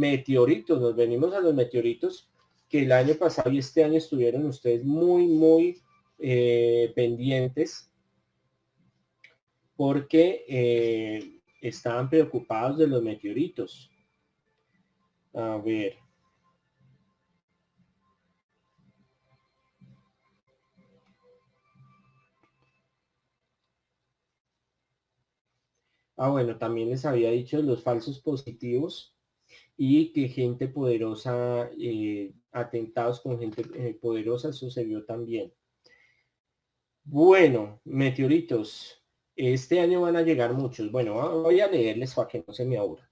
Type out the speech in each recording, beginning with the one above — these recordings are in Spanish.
meteoritos, nos venimos a los meteoritos que el año pasado y este año estuvieron ustedes muy, muy eh, pendientes porque eh, estaban preocupados de los meteoritos. A ver. Ah, bueno, también les había dicho los falsos positivos y que gente poderosa, eh, atentados con gente eh, poderosa, sucedió también. Bueno, meteoritos. Este año van a llegar muchos. Bueno, voy a leerles para que no se me aburra.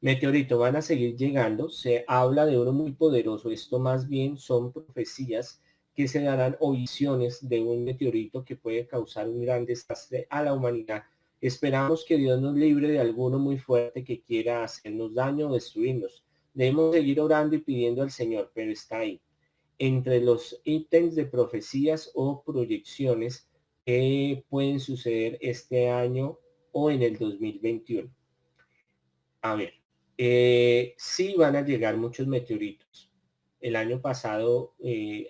Meteorito, van a seguir llegando. Se habla de uno muy poderoso. Esto más bien son profecías que se darán o visiones de un meteorito que puede causar un gran desastre a la humanidad Esperamos que Dios nos libre de alguno muy fuerte que quiera hacernos daño o destruirnos. Debemos seguir orando y pidiendo al Señor, pero está ahí. Entre los ítems de profecías o proyecciones que pueden suceder este año o en el 2021. A ver, eh, sí van a llegar muchos meteoritos. El año pasado eh,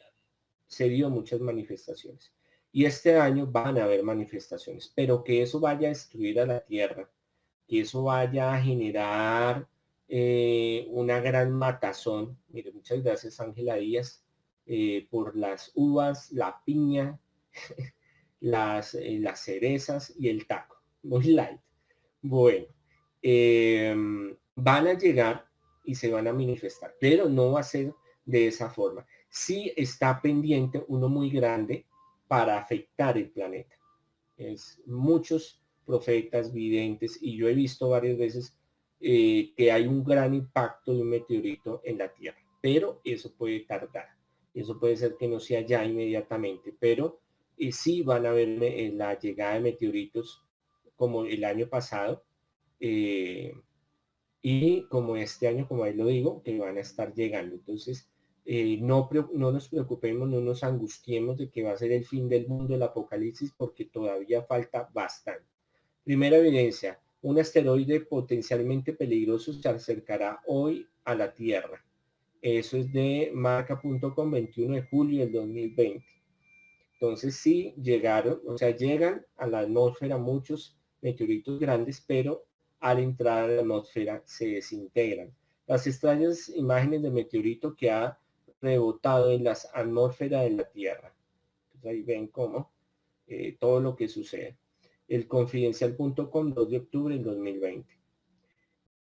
se dio muchas manifestaciones. Y este año van a haber manifestaciones, pero que eso vaya a destruir a la tierra, que eso vaya a generar eh, una gran matazón. Mire, muchas gracias Ángela Díaz eh, por las uvas, la piña, las, eh, las cerezas y el taco. Muy light. Bueno, em, van a llegar y se van a manifestar, pero no va a ser de esa forma. Sí está pendiente uno muy grande para afectar el planeta. Es muchos profetas videntes y yo he visto varias veces eh, que hay un gran impacto de un meteorito en la Tierra, pero eso puede tardar. Eso puede ser que no sea ya inmediatamente, pero eh, sí van a ver eh, la llegada de meteoritos como el año pasado y como este año, como ahí lo digo, que van a estar llegando. Entonces, eh, no, no nos preocupemos, no nos angustiemos de que va a ser el fin del mundo, el apocalipsis, porque todavía falta bastante. Primera evidencia, un asteroide potencialmente peligroso se acercará hoy a la Tierra. Eso es de marca.com 21 de julio del 2020. Entonces sí llegaron, o sea, llegan a la atmósfera muchos meteoritos grandes, pero al entrar a la atmósfera se desintegran. Las extrañas imágenes de meteorito que ha rebotado en las atmósferas de la Tierra. ahí ven cómo eh, todo lo que sucede. El confidencial.com 2 de octubre del 2020.